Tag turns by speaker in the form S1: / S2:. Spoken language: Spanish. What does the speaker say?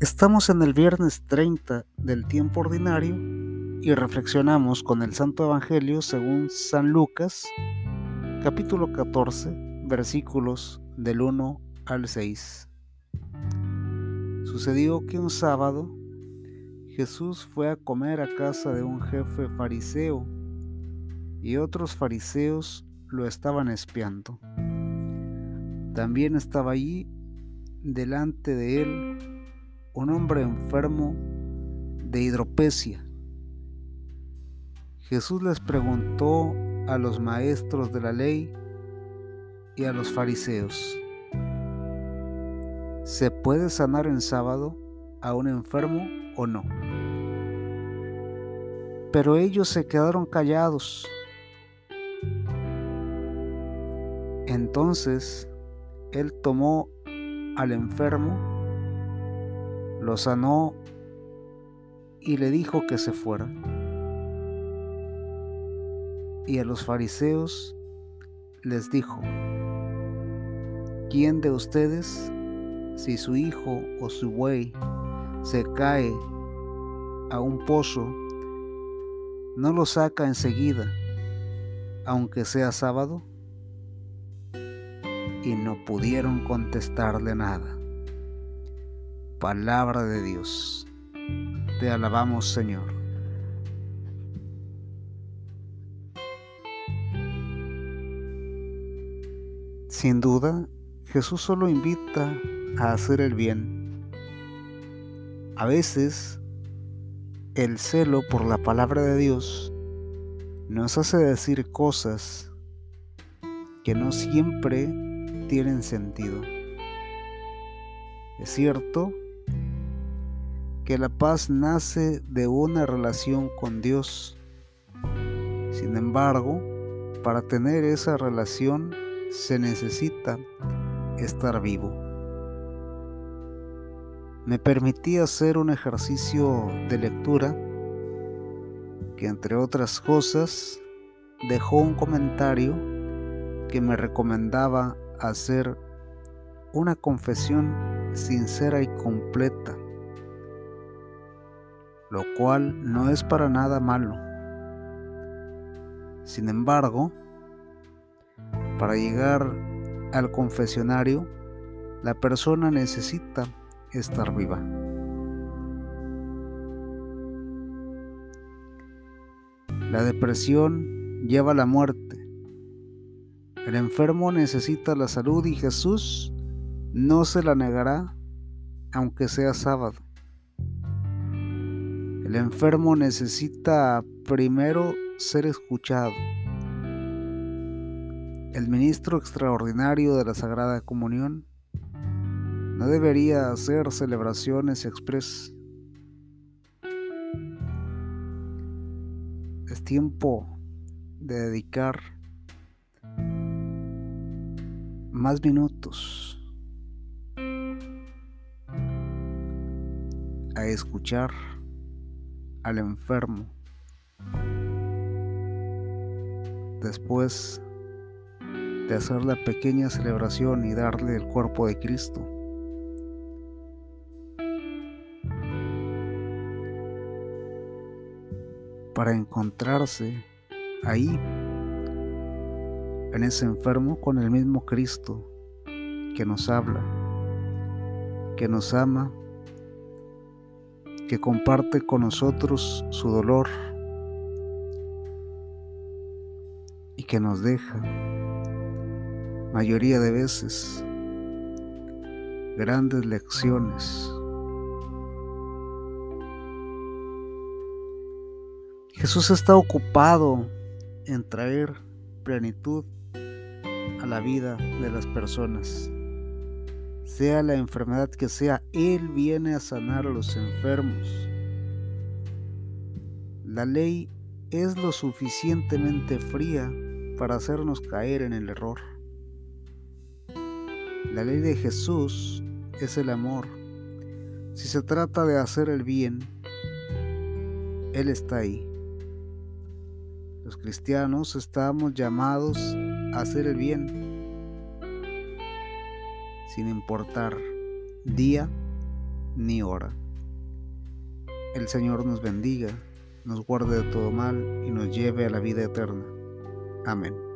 S1: Estamos en el viernes 30 del tiempo ordinario y reflexionamos con el Santo Evangelio según San Lucas, capítulo 14, versículos del 1 al 6. Sucedió que un sábado Jesús fue a comer a casa de un jefe fariseo y otros fariseos lo estaban espiando. También estaba allí delante de él un hombre enfermo de hidropesia. Jesús les preguntó a los maestros de la ley y a los fariseos, ¿se puede sanar en sábado a un enfermo o no? Pero ellos se quedaron callados. Entonces él tomó al enfermo lo sanó y le dijo que se fuera. Y a los fariseos les dijo, ¿quién de ustedes, si su hijo o su buey se cae a un pozo, no lo saca enseguida, aunque sea sábado? Y no pudieron contestarle nada. Palabra de Dios. Te alabamos, Señor. Sin duda, Jesús solo invita a hacer el bien. A veces, el celo por la palabra de Dios nos hace decir cosas que no siempre tienen sentido. Es cierto que la paz nace de una relación con Dios. Sin embargo, para tener esa relación se necesita estar vivo. Me permití hacer un ejercicio de lectura que entre otras cosas dejó un comentario que me recomendaba hacer una confesión sincera y completa lo cual no es para nada malo. Sin embargo, para llegar al confesionario, la persona necesita estar viva. La depresión lleva a la muerte. El enfermo necesita la salud y Jesús no se la negará aunque sea sábado. El enfermo necesita primero ser escuchado. El ministro extraordinario de la Sagrada Comunión no debería hacer celebraciones express. Es tiempo de dedicar más minutos a escuchar al enfermo. Después de hacer la pequeña celebración y darle el cuerpo de Cristo. Para encontrarse ahí, en ese enfermo, con el mismo Cristo que nos habla, que nos ama que comparte con nosotros su dolor y que nos deja, mayoría de veces, grandes lecciones. Jesús está ocupado en traer plenitud a la vida de las personas sea la enfermedad que sea, Él viene a sanar a los enfermos. La ley es lo suficientemente fría para hacernos caer en el error. La ley de Jesús es el amor. Si se trata de hacer el bien, Él está ahí. Los cristianos estamos llamados a hacer el bien sin importar día ni hora. El Señor nos bendiga, nos guarde de todo mal y nos lleve a la vida eterna. Amén.